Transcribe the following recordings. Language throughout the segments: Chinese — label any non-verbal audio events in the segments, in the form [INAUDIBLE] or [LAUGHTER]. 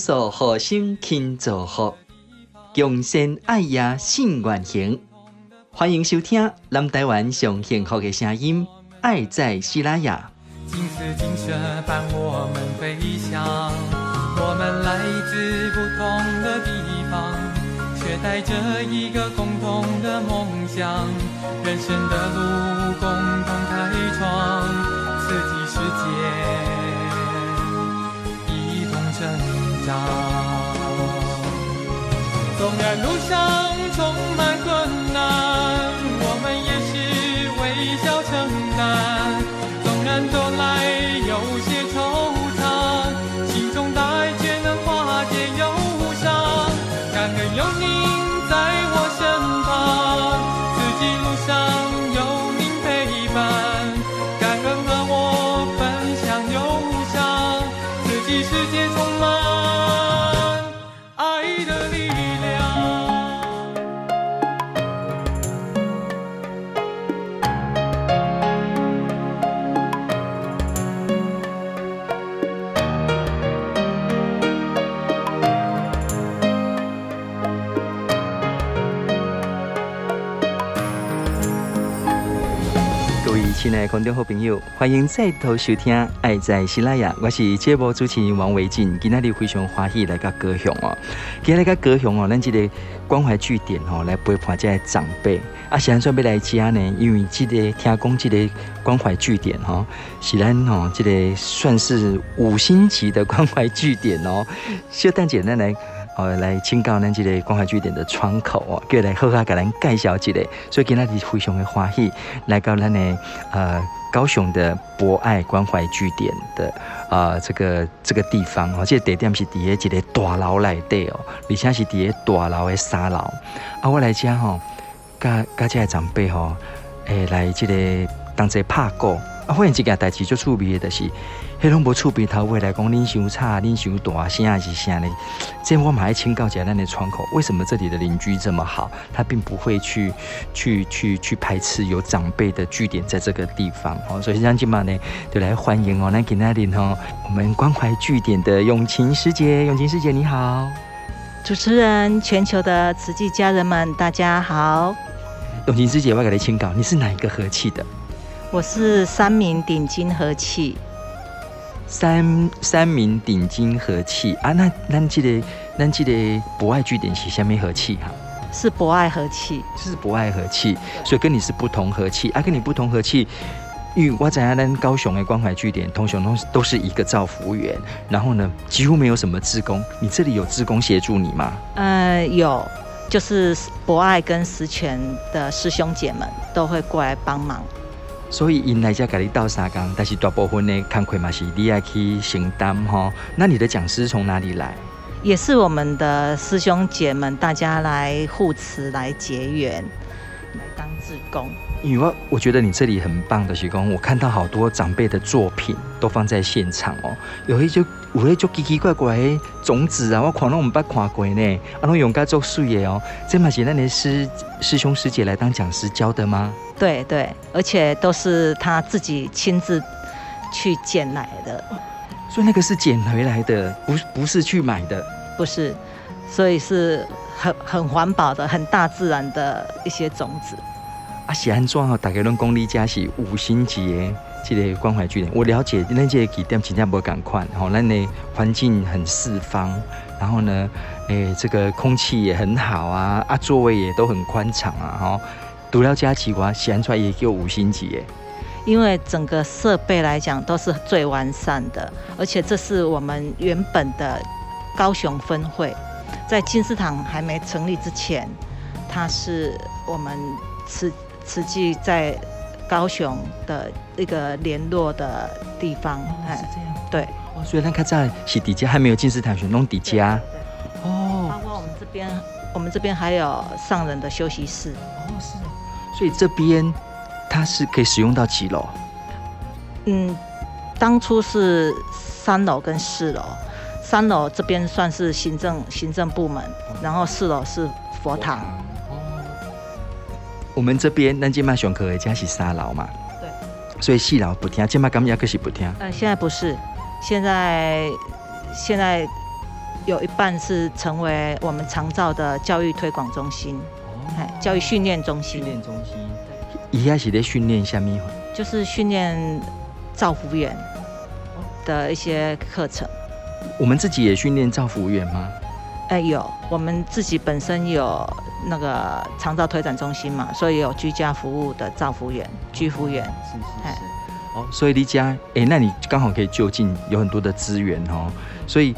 所好心勤做福，共善爱呀信愿行。欢迎收听南台湾上幸福的声音，爱在西拉雅。金丝金色伴我们飞翔，我们来自不同的地方，却带着一个共同的梦想，人生的路共同开创，四季世界一同成长。纵然路上充满困难，我们也是微笑承担。纵然走来观众好朋友，欢迎再度收听《爱在西拉雅》，我是节目主持人王维静。今天你非常欢喜来到高雄哦，今天来到高雄哦，咱这个关怀据点哦，来陪伴这些长辈。啊，是安怎要来家呢？因为这个听讲这个关怀据点哦，是咱哦，这个算是五星级的关怀据点哦。小等姐咱来。来请教咱这个关怀据点的窗口哦，叫来好好给咱介绍一下。所以今天是非常的欢喜，来到咱的呃高雄的博爱关怀据点的呃这个这个地方哦，这个地点是伫一个大楼内底哦，而且是伫个大楼的三楼。啊，我来家吼，甲甲这个长辈吼，诶，来这个当作拍鼓。啊，发现一件代志最趣味的，就是。迄拢无厝边头尾来讲，恁伤吵，恁伤大声还是啥呢？这我们还请教一下咱的窗口，为什么这里的邻居这么好？他并不会去去去去排斥有长辈的据点在这个地方哦。所以让今嘛呢，就来欢迎哦，来给那里哦，我们关怀据点的永晴师姐，永晴师姐你好，主持人，全球的慈济家人们，大家好。永晴师姐，我给你请教，你是哪一个和气的？我是三名顶金和气。三三名顶金和气啊，那咱这个咱这个博爱据点是下面和气哈？是博爱和气，是博爱和气，所以跟你是不同和气啊，跟你不同和气。因为我在咱高雄的关怀据点，通雄都都是一个造服员，然后呢，几乎没有什么志工。你这里有志工协助你吗？呃，有，就是博爱跟石泉的师兄姐们都会过来帮忙。所以因来家给你倒三工，但是大部分的工课嘛是你要去承担哈。那你的讲师从哪里来？也是我们的师兄姐们，大家来护持、来结缘、来当志工。因为我我觉得你这里很棒的是讲，我看到好多长辈的作品都放在现场哦。有一就有一就奇奇怪怪的种子啊，我看拢唔捌看过呢。啊，拢用家做水的哦。这嘛是那你师师兄师姐来当讲师教的吗？对对，而且都是他自己亲自去捡来的，所以那个是捡回来的，不不是去买的，不是，所以是很很环保的，很大自然的一些种子。啊，是安怎哦？大家拢讲你家是五星级的这个关怀据点，我了解，那这个据点真正无共款，吼，咱的环境很四方，然后呢，诶、欸，这个空气也很好啊，啊，座位也都很宽敞啊，吼。独了加起哇，显出来也有五星级耶。因为整个设备来讲都是最完善的，而且这是我们原本的高雄分会，在金丝堂还没成立之前，它是我们慈慈济在高雄的一个联络的地方。哦，是这样。对。哦，所以那看在是底家还没有金丝堂，选弄底下。哦。包括我们这边，我们这边还有上人的休息室。哦，是。所以这边它是可以使用到几楼？嗯，当初是三楼跟四楼，三楼这边算是行政行政部门，然后四楼是佛堂。哦。我们这边南京马雄科家是三楼嘛？对。所以四楼不听，金马刚也可是不听。嗯，现在不是，现在现在有一半是成为我们长照的教育推广中心，哎、哦，教育训练中心。训练中心，一开始在训练什么？就是训练照服员的一些课程。我们自己也训练照服员吗？哎、欸，有，我们自己本身有那个长照推展中心嘛，所以有居家服务的照服员、居服员。是是是。哦，所以离家，哎、欸，那你刚好可以就近，有很多的资源哦。所以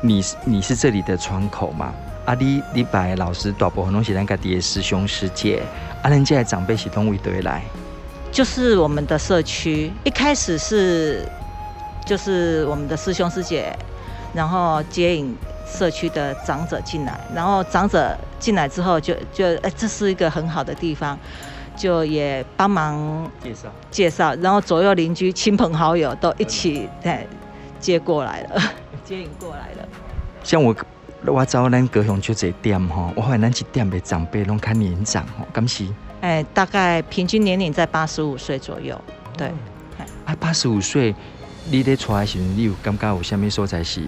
你你是这里的窗口嘛？啊，你你把老师大部分拢是咱家己的师兄师姐，啊，人家的长辈是从位对来。就是我们的社区，一开始是就是我们的师兄师姐，然后接引。社区的长者进来，然后长者进来之后就，就就哎，这是一个很好的地方，就也帮忙介绍介绍，然后左右邻居、亲朋好友都一起哎接过来了，[LAUGHS] 接引过来了。像我我找咱高雄就这店吼，我发现咱这店的长辈拢看年长吼，敢是？哎，大概平均年龄在八十五岁左右。对，啊，八十五岁，你咧出来时，你有感觉有什么所在是？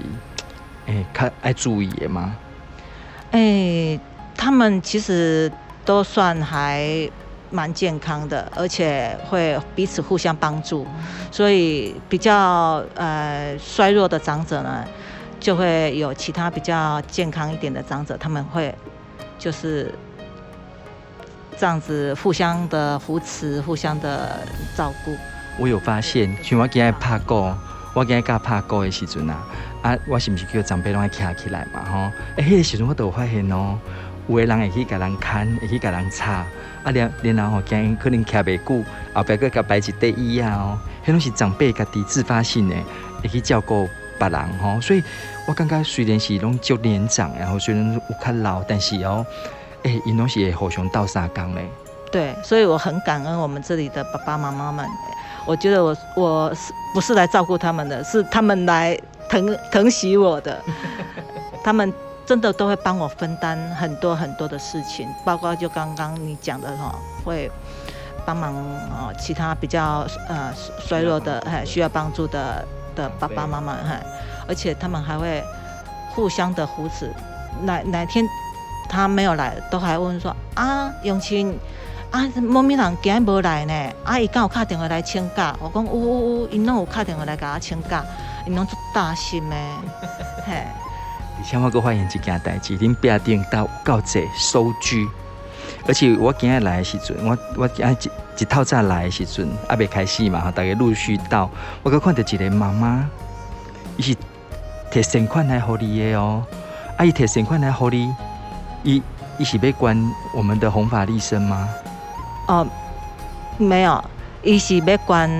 哎、欸，看爱注意的吗？哎、欸，他们其实都算还蛮健康的，而且会彼此互相帮助，所以比较呃衰弱的长者呢，就会有其他比较健康一点的长者，他们会就是这样子互相的扶持，互相的照顾。我有发现，像我今日拍过，我今日甲拍过的时阵啊。啊，我是不是叫长辈拢爱站起来嘛？吼，哎，迄个时阵我都有发现哦，有个人会去甲人看，会去甲人擦，啊，连连然后惊可能徛袂久，后壁阁甲摆一块椅啊，哦，迄拢是长辈家己自发性的，会去照顾别人吼。所以我感觉虽然是拢足年长，然后虽然有较老，但是哦，哎、欸，因拢是会互相斗相共的。对，所以我很感恩我们这里的爸爸妈妈们。我觉得我我是不是来照顾他们的，是他们来。疼疼惜我的，[LAUGHS] 他们真的都会帮我分担很多很多的事情，包括就刚刚你讲的哈，会帮忙哦，其他比较呃衰弱的还需要帮助的的爸爸妈妈哈，而且他们还会互相的扶持，哪哪天他没有来，都还问说啊永清啊，某咪人今日没来呢，啊伊刚有打电话来请假，我讲呜呜呜，伊拢有打电话来甲我请假。伊拢做大心诶，嘿！以前我阁发现一件代志，恁爸顶到够济收据，而且我今日来的时阵，我我今一一套早来的时阵，还未开始嘛，大家陆续到，我阁看到一个妈妈，伊是摕善款来互你的哦，啊伊摕善款来互你，伊伊是要关我们的弘法利生吗？哦，没有，伊是要关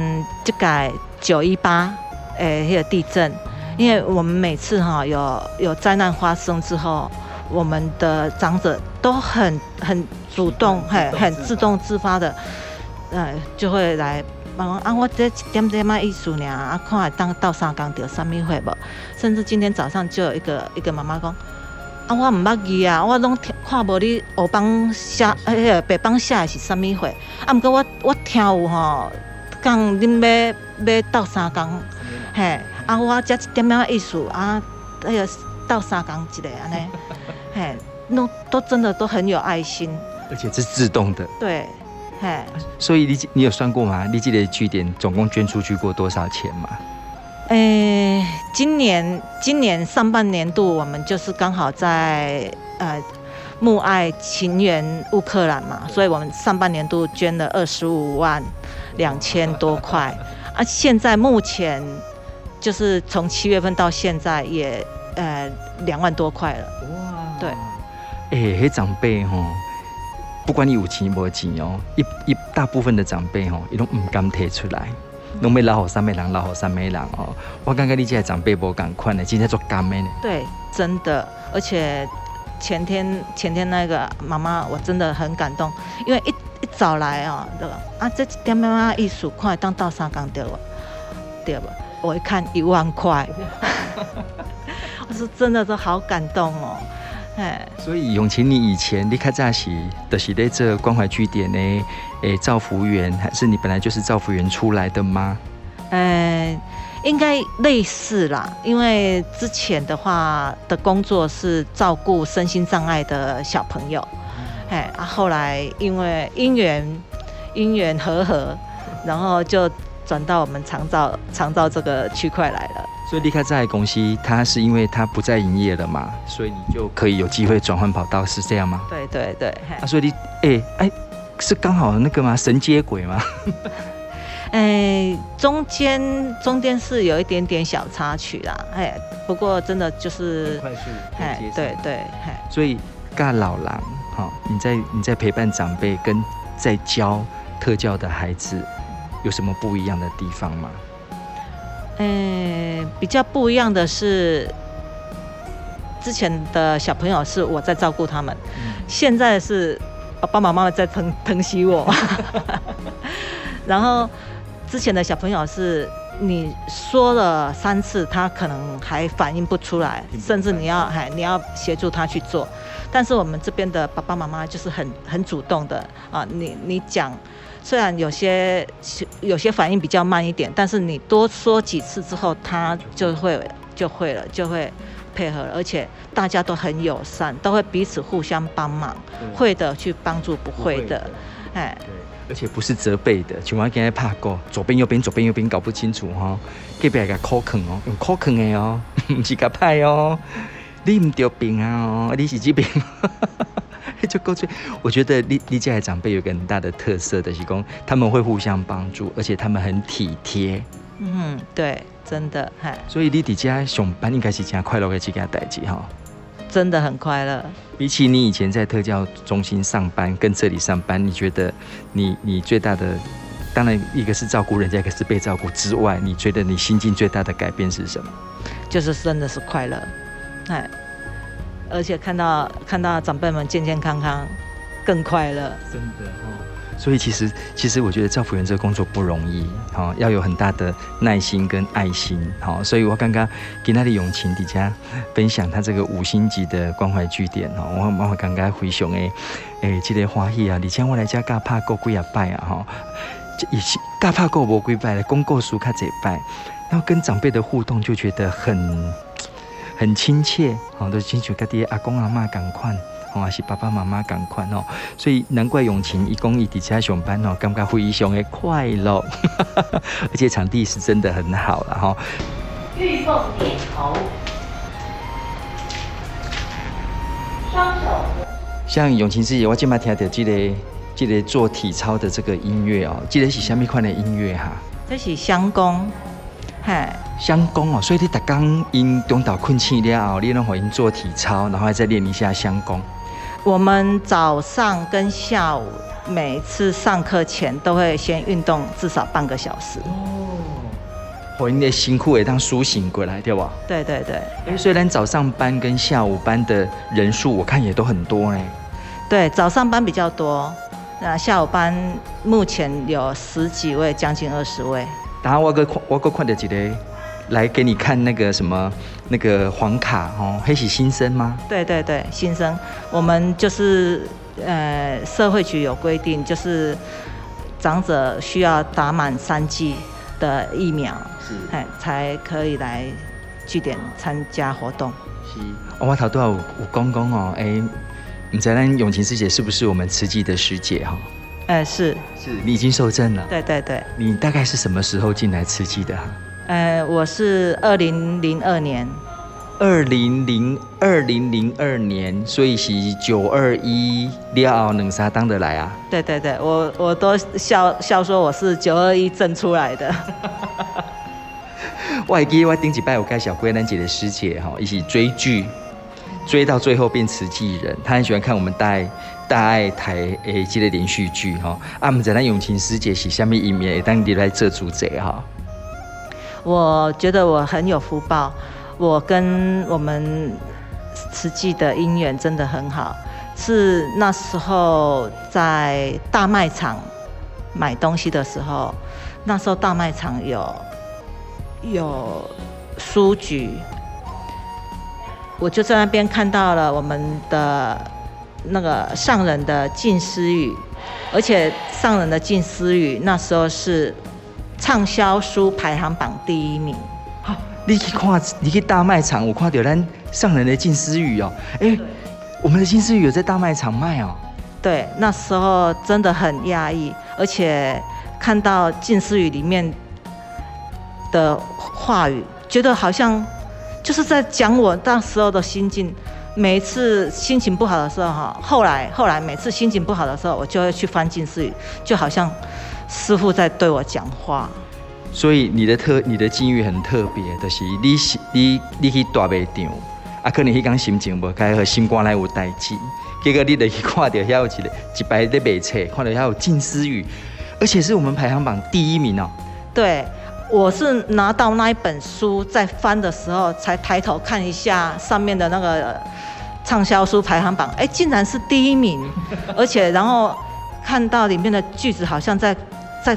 这个九一八。诶，迄个地震，因为我们每次哈有有灾难发生之后，我们的长者都很很主动，很很自动自发的，呃，就会来帮忙啊。我这一点点嘛意思呢，啊，看来当到三工得什么会不？甚至今天早上就有一个一个妈妈讲，啊，我唔捌字啊，我拢看无你黑帮写，哎，白帮写的是什么会？啊，毋过我我听有吼，讲恁要要斗三工。嘿，啊，我这一点点意思啊，哎呀，到三工一个安尼，嘿，都都真的都很有爱心，而且是自动的。对，嘿。所以你你有算过吗？你记得据点总共捐出去过多少钱吗？诶、欸，今年今年上半年度我们就是刚好在呃募爱情援乌克兰嘛，所以我们上半年度捐了二十五万两千多块。啊，现在目前就是从七月份到现在也呃两万多块了。哇，对，哎、欸，迄长辈吼，不管你有钱无钱哦，一一大部分的长辈吼，伊拢唔敢提出来，拢要老好三个人，老好三个人哦。我感觉你这个长辈无共款的，今天做甘的呢。对，真的，而且前天前天那个妈妈，我真的很感动，因为一。一早来哦，对吧？啊，这点妈妈艺术快当到三工对吧？对吧？我一看一万块，[LAUGHS] 我说真的都好感动哦，哎。所以永晴，你以前离开扎西的是在这关怀据点呢？诶，照服员还是你本来就是照服员出来的吗？呃，应该类似啦，因为之前的话的工作是照顾身心障碍的小朋友，哎、嗯，啊，后来因为因缘因缘和合，然后就转到我们长照长照这个区块来了。所以离开在公司，它是因为它不再营业了嘛，所以你就可以有机会转换跑道，是这样吗？对对对。啊，所以你哎哎，是刚好那个吗？神接轨吗？哎、欸，中间中间是有一点点小插曲啦，哎、欸，不过真的就是快速，哎，对对，哎，所以尬老狼，哈，你在你在陪伴长辈跟在教特教的孩子，有什么不一样的地方吗？哎、欸，比较不一样的是，之前的小朋友是我在照顾他们，嗯、现在是爸爸妈妈在疼疼惜我，[LAUGHS] 然后。之前的小朋友是你说了三次，他可能还反应不出来，甚至你要还你要协助他去做。但是我们这边的爸爸妈妈就是很很主动的啊，你你讲，虽然有些有些反应比较慢一点，但是你多说几次之后，他就会就会了，就会配合了，而且大家都很友善，都会彼此互相帮忙，会的去帮助不会的，哎。而且不是责备的，像我今天拍过，左边右边左边右边搞不清楚哈，隔壁个口坑哦，用口坑的哦，[LAUGHS] 不是个派哦，你唔得病啊哦，你是这边，[LAUGHS] 就够最。我觉得你你家的长辈有个很大的特色的是讲，他们会互相帮助，而且他们很体贴。嗯，对，真的，嗨。所以你在家上班应该是真快乐的一件代志哈。真的很快乐。比起你以前在特教中心上班，跟这里上班，你觉得你你最大的，当然一个是照顾人家，一个是被照顾之外，你觉得你心境最大的改变是什么？就是真的是快乐，哎，而且看到看到长辈们健健康康，更快乐。真的哦。所以其实，其实我觉得照服员这个工作不容易，哈，要有很大的耐心跟爱心，好，所以我刚刚给他的永晴底下分享他这个五星级的关怀据点，哈，我我刚刚回想诶，诶，这个欢喜啊，以前我来家嘎帕过几啊拜啊，哈，以前嘎帕过无几拜的公告书卡这拜，然后跟长辈的互动就觉得很很亲切，好，都亲像家己阿公阿妈同款。还是爸爸妈妈赶快哦，所以难怪永晴一公一底下上班哦，感觉非常的快乐，[LAUGHS] 而且场地是真的很好了哈。玉凤点头，双手。像永晴师姐，我今麦听到这个这个做体操的这个音乐哦，这个是什么款的音乐哈？这是香功，嗨，香功哦，所以你打刚因中岛困气了后，你拢会因做体操，然后再练一下相功。我们早上跟下午每次上课前都会先运动至少半个小时。哦，我应该辛苦也当苏醒过来，对吧？对对对。因为虽然早上班跟下午班的人数我看也都很多呢。对，早上班比较多，那下午班目前有十几位，将近二十位。然后我个我个看到一个。来给你看那个什么那个黄卡哦，黑喜新生吗？对对对，新生，我们就是呃社会局有规定，就是长者需要打满三剂的疫苗，是，哎，才可以来据点参加活动。是，我头都要有公公哦，哎，你知道永晴师姐是不是我们慈济的师姐哈？哎，是是，你已经受证了。对对对，你大概是什么时候进来慈济的？呃，我是二零零二年，二零零二零零二年，所以是九二一了后两三当得来啊？对对对，我我都笑笑说我是九二一挣出来的。[LAUGHS] 我还记得我顶几拜我介绍过咱姐的师姐哈，一起追剧，追到最后变慈济人。她很喜欢看我们大爱大爱台诶这个连续剧哈。啊，我们在那永晴师姐是下面一面当你来做主角哈。我觉得我很有福报，我跟我们慈济的姻缘真的很好。是那时候在大卖场买东西的时候，那时候大卖场有有书局，我就在那边看到了我们的那个上人的静思语，而且上人的静思语那时候是。畅销书排行榜第一名。好，你去看，你去大卖场，我看到咱上人的静思语哦，哎、欸，我们的静思语有在大卖场卖哦。对，那时候真的很压抑，而且看到静思语里面的话语，觉得好像就是在讲我那时候的心境。每一次心情不好的时候，哈，后来后来每次心情不好的时候，我就会去翻静思语，就好像师傅在对我讲话。所以你的特你的境遇很特别，就是你你你去大卖场，啊，可能迄天心情无开好，心肝内有代志，结果你就去看到遐有一个一排在卖册，看到遐有近思语，而且是我们排行榜第一名哦。对。我是拿到那一本书，在翻的时候才抬头看一下上面的那个畅销书排行榜，哎，竟然是第一名，而且然后看到里面的句子好像在在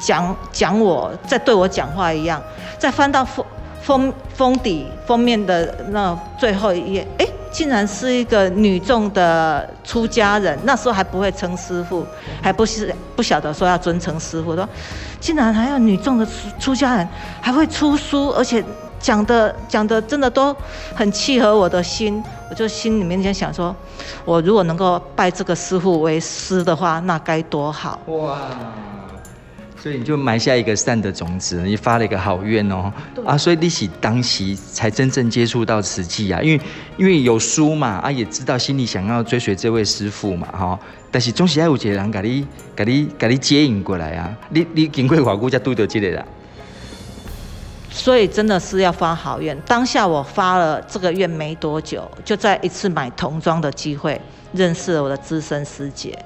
讲讲我在对我讲话一样，再翻到封封封底封面的那最后一页，哎。竟然是一个女众的出家人，那时候还不会称师傅，还不是不晓得说要尊称师傅。说，竟然还有女众的出出家人还会出书，而且讲的讲的真的都很契合我的心。我就心里面在想说，我如果能够拜这个师傅为师的话，那该多好！哇！所以你就埋下一个善的种子，你发了一个好愿哦，啊，所以你是当时才真正接触到慈济啊，因为因为有书嘛，啊，也知道心里想要追随这位师傅嘛，哈，但是总是要有一个人给你给你给你接引过来啊，你你经过偌久才对到这个啦，所以真的是要发好愿。当下我发了这个愿没多久，就在一次买童装的机会认识了我的资深师姐，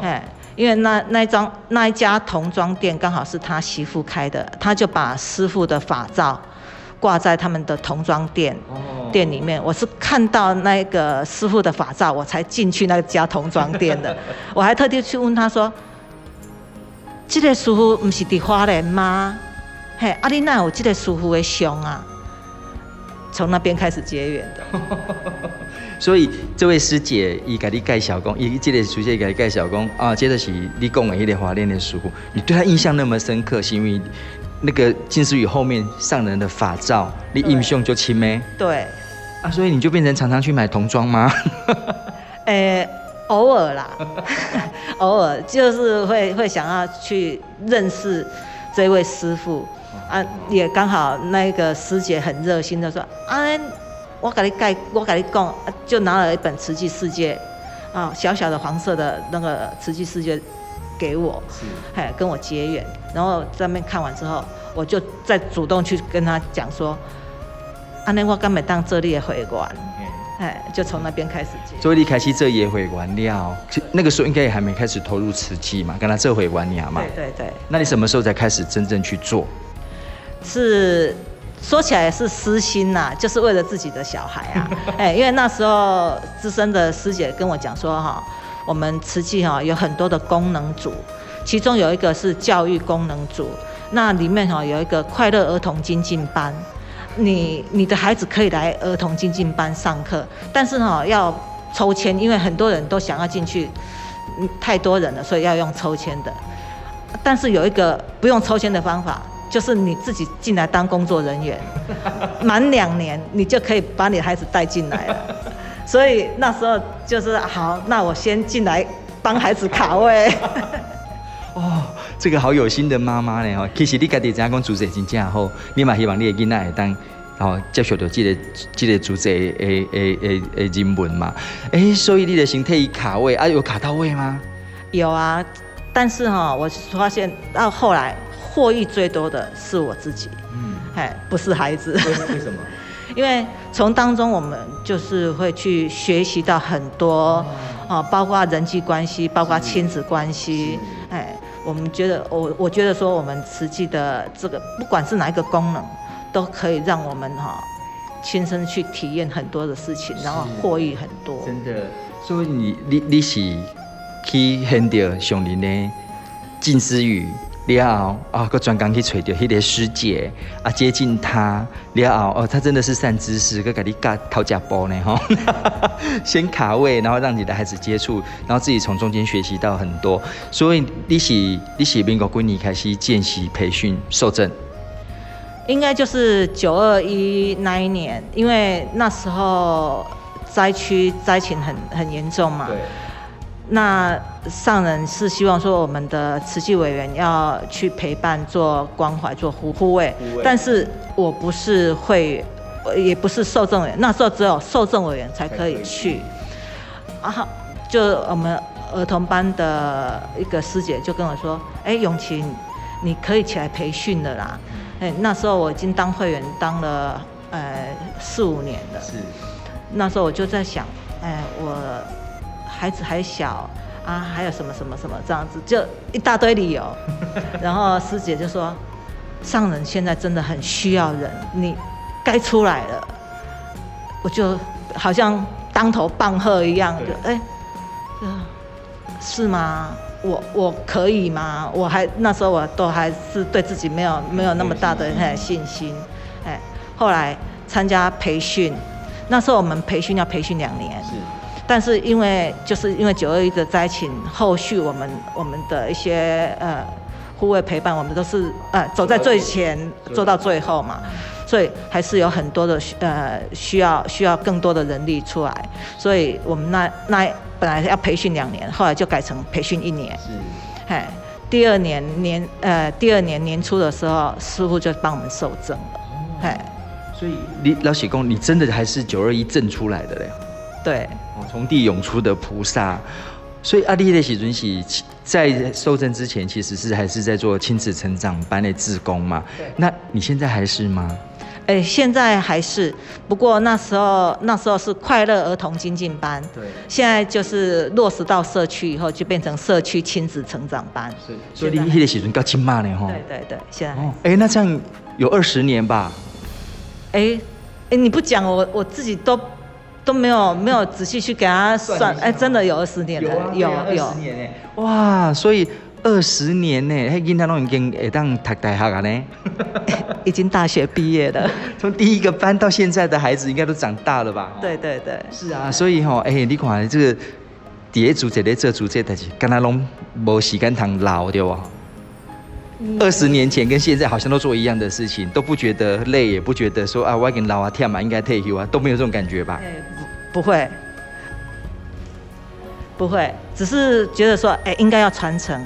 哎。因为那那一张那一家童装店刚好是他媳妇开的，他就把师傅的法照挂在他们的童装店店里面。我是看到那个师傅的法照，我才进去那家童装店的。[LAUGHS] 我还特地去问他说：“这个师傅不是在花莲吗？嘿，阿丽娜有这个师傅的像啊。”从那边开始结缘的。[LAUGHS] 所以这位师姐伊给你介绍讲，伊这个师姐给你介绍讲啊，接着是你讲的迄个华莲的师父，你对他印象那么深刻，是因为那个金丝雨后面上人的法照，你印象就深咩？对，啊，所以你就变成常常去买童装吗？诶、欸，偶尔啦，[LAUGHS] 偶尔就是会会想要去认识这位师傅啊，也刚好那个师姐很热心的说啊。我跟你盖，我跟你讲，就拿了一本《慈济世界》，啊，小小的黄色的那个《慈济世界》给我，哎是，跟我结缘。然后在那边看完之后，我就再主动去跟他讲说，安尼我根本当这里的会员，哎、嗯，就从那边开始接。所以你开始这也会员了，那个时候应该也还没开始投入慈济嘛，跟他这会玩呀嘛。对对对。那你什么时候才开始真正去做？是。说起来也是私心呐、啊，就是为了自己的小孩啊，[LAUGHS] 哎，因为那时候资深的师姐跟我讲说哈，我们慈济哈有很多的功能组，其中有一个是教育功能组，那里面哈有一个快乐儿童精进班，你你的孩子可以来儿童精进班上课，但是哈要抽签，因为很多人都想要进去，太多人了，所以要用抽签的，但是有一个不用抽签的方法。就是你自己进来当工作人员，[LAUGHS] 满两年你就可以把你的孩子带进来了。[LAUGHS] 所以那时候就是好，那我先进来帮孩子卡位。[LAUGHS] 哦，这个好有心的妈妈呢！哈，其实你家己怎样讲主持真正好，你嘛希望你的囡仔会当哦接受到这个这个主持的诶诶诶诶人文嘛。诶，所以你的身体卡位啊，有卡到位吗？有啊，但是哈，我发现到后来。获益最多的是我自己，嗯，哎，不是孩子。为什么？[LAUGHS] 因为从当中我们就是会去学习到很多，啊，包括人际关系，包括亲子关系，哎，我们觉得我我觉得说我们实际的这个不管是哪一个功能，都可以让我们哈亲身去体验很多的事情，然后获益很多。真的，所以你你你是去很到上林的近思语。了后啊，个专工去找着迄个师姐啊，接近他了后哦，他真的是善知识，个给你教讨价包呢哈，[LAUGHS] 先卡位，然后让你的孩子接触，然后自己从中间学习到很多。所以你是你是民国几年开始见习培训受证？应该就是九二一那一年，因为那时候灾区灾情很很严重嘛。对。那上人是希望说，我们的慈济委员要去陪伴、做关怀、做护护卫，但是我不是会，也不是受政委员，那时候只有受政委员才可以去。然后就我们儿童班的一个师姐就跟我说：“哎，永琪，你可以起来培训的啦。”哎，那时候我已经当会员当了呃四五年了。是。那时候我就在想，哎，我。孩子还小啊，还有什么什么什么这样子，就一大堆理由。[LAUGHS] 然后师姐就说：“上人现在真的很需要人，你该出来了。”我就好像当头棒喝一样，就哎，是吗？我我可以吗？我还那时候我都还是对自己没有没有那么大的信心。哎，后来参加培训，那时候我们培训要培训两年。是。但是因为就是因为九二一的灾情，后续我们我们的一些呃护卫陪伴，我们都是呃走在最前，做到最后嘛，所以还是有很多的呃需要需要更多的人力出来，所以我们那那本来要培训两年，后来就改成培训一年。是，哎，第二年年呃第二年年初的时候，师傅就帮我们受证了，哎、哦，所以你老喜公，你真的还是九二一证出来的嘞？对。从地涌出的菩萨，所以阿丽的喜尊喜在受证之前，其实是还是在做亲子成长班的志工嘛。对。那你现在还是吗？哎、欸，现在还是，不过那时候那时候是快乐儿童精进班。对。现在就是落实到社区以后，就变成社区亲子成长班。是。所以你那的喜尊够亲妈呢哈。对对对，现在。哦。哎、欸，那这样有二十年吧？哎、欸，哎、欸，你不讲我我自己都。都没有没有仔细去给他算，哎，真的有二十年了，有有二十年呢，哇，所以二十年呢，嘿，今天都已经会当读大学了呢，[LAUGHS] 已经大学毕业了，[LAUGHS] 从第一个班到现在的孩子应该都长大了吧？对对对，是啊，所以吼，哎，你看这个第一组这个这组这代志，跟他拢无时间通老对吧？二十年前跟现在好像都做一样的事情，都不觉得累，也不觉得说啊，我已经老啊，跳嘛，应该退休啊，都没有这种感觉吧？欸、不，不会，不会，只是觉得说，哎、欸，应该要传承，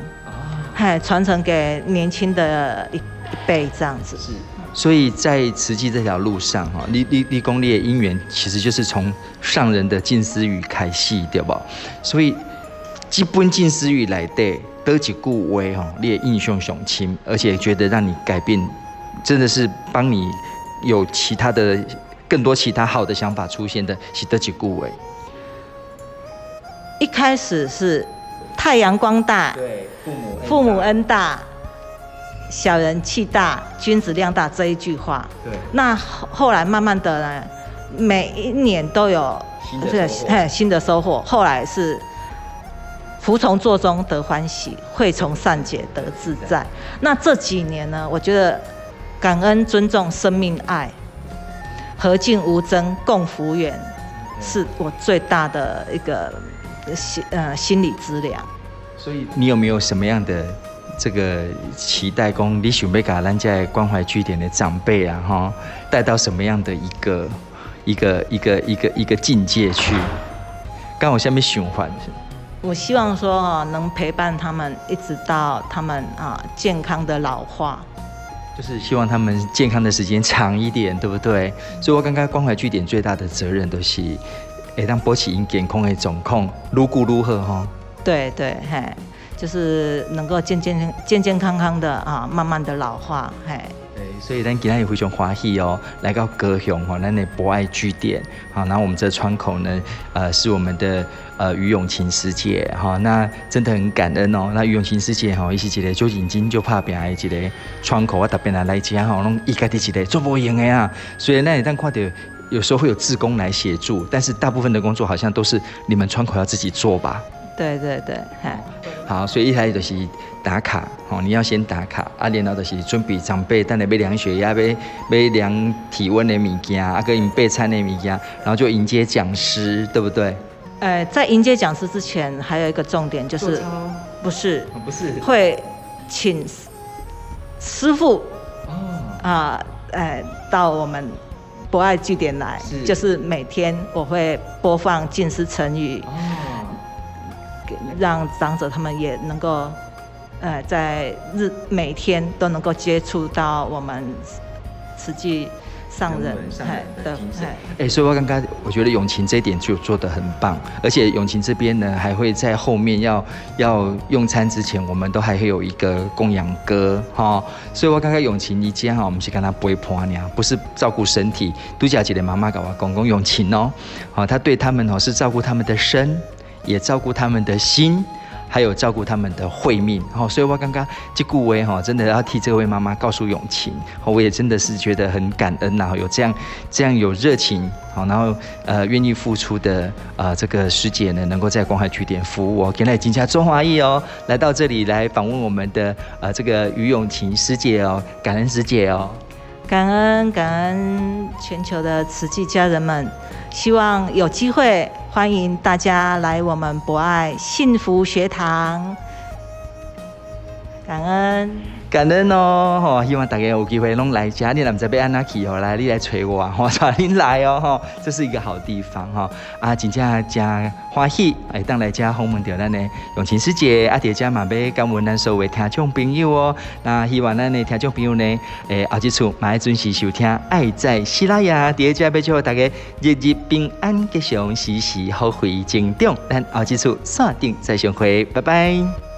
哎、哦，传承给年轻的一一辈这样子。是，所以在慈济这条路上哈，立立立功立业因缘，其实就是从上人的近思语开始，对吧？所以基本近思语来的。得几故为哈，你也印象雄亲，而且觉得让你改变，真的是帮你有其他的更多其他好的想法出现的，是得几故为。一开始是太阳光大，对，父母父母恩大，小人气大，君子量大这一句话。对。那后来慢慢的呢，每一年都有这个新的收获，后来是。服从作中得欢喜，会从善解得自在。那这几年呢，我觉得感恩、尊重生命、爱和敬无争、共福缘，是我最大的一个心呃心理资粮。所以你有没有什么样的这个期待？讲你准备给咱在关怀据点的长辈啊，哈，带到什么样的一个一个一个一个一个境界去？刚好下面循环。我希望说啊，能陪伴他们一直到他们啊健康的老化，就是希望他们健康的时间长一点，对不对？所以我刚刚关怀据点最大的责任都是，哎，让波起因健康的总控如故如何哈？对对嘿，就是能够健健健健康康的啊，慢慢的老化嘿。所以咱今天也非常欢喜哦，来到高雄哈，咱的博爱据点，好，然后我们这窗口呢，呃，是我们的呃于永琴师姐哈，那真的很感恩哦，那于永琴师姐哈，一起一个就眼睛就怕变爱一个窗口，我特别来来家哈，拢一家的一个做不赢的啊，所以那你但看到有时候会有志工来协助，但是大部分的工作好像都是你们窗口要自己做吧？对对对，好，所以一开始就是打卡，哦，你要先打卡，啊，然后就是准备长辈，等下要量血压，要要量体温的物件，啊，跟备餐的物件，然后就迎接讲师，对不对？呃，在迎接讲师之前，还有一个重点就是，不是，不是，会请师傅啊，呃，到我们博爱据点来，就是每天我会播放近思成语。让长者他们也能够，呃，在日每天都能够接触到我们实际上人的哎，所以我刚刚我觉得永勤这一点就做得很棒，而且永勤这边呢还会在后面要要用餐之前，我们都还会有一个供养歌哈，所以我刚刚永晴一家哈，我们是跟他不会婆娘，不是照顾身体，杜家姐的妈妈搞啊，公公永勤哦，好，他对他们哦是照顾他们的身。也照顾他们的心，还有照顾他们的慧命，好，所以我刚刚这顾威哈，真的要替这位妈妈告诉永晴，我也真的是觉得很感恩呐，有这样这样有热情，好，然后呃愿意付出的呃这个师姐呢，能够在关怀据点服务哦，给来金家中华裔哦，来到这里来访问我们的呃这个于永晴师姐哦，感恩师姐哦，感恩感恩全球的慈济家人们，希望有机会。欢迎大家来我们博爱幸福学堂，感恩。感恩哦，吼！希望大家有机会拢来家，你们这边安哪去哦？来，你来找我，我 [LAUGHS] 带您来哦，吼！这是一个好地方哈，啊，真正真欢喜，哎，当来家访问到咱的永晴师姐，啊，叠加嘛要感恩咱所有听众朋友哦。那希望咱的听众朋友呢，诶，后几处嘛要准时收听，爱在西拉雅，叠加要祝大家日日平安吉祥，时时好会成长。咱后几处锁定再相会，拜拜。